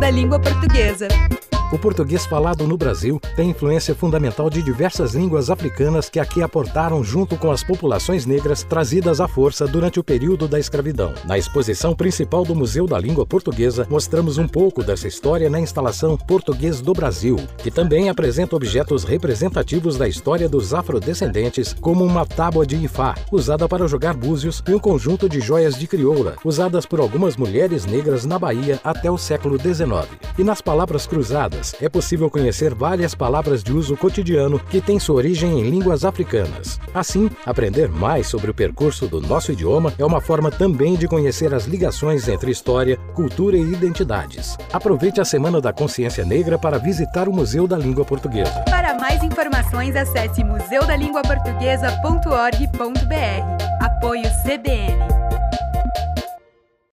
Da Língua Portuguesa. O português falado no Brasil tem influência fundamental de diversas línguas africanas que aqui aportaram junto com as populações negras trazidas à força durante o período da escravidão. Na exposição principal do Museu da Língua Portuguesa, mostramos um pouco dessa história na instalação Português do Brasil, que também apresenta objetos representativos da história dos afrodescendentes, como uma tábua de Ifá, usada para jogar búzios, e um conjunto de joias de crioula, usadas por algumas mulheres negras na Bahia até o século XIX. E nas palavras cruzadas, é possível conhecer várias palavras de uso cotidiano que têm sua origem em línguas africanas. Assim, aprender mais sobre o percurso do nosso idioma é uma forma também de conhecer as ligações entre história, cultura e identidades. Aproveite a Semana da Consciência Negra para visitar o Museu da Língua Portuguesa. Para mais informações, acesse museudalinguaportuguesa.org.br. Apoio CBN.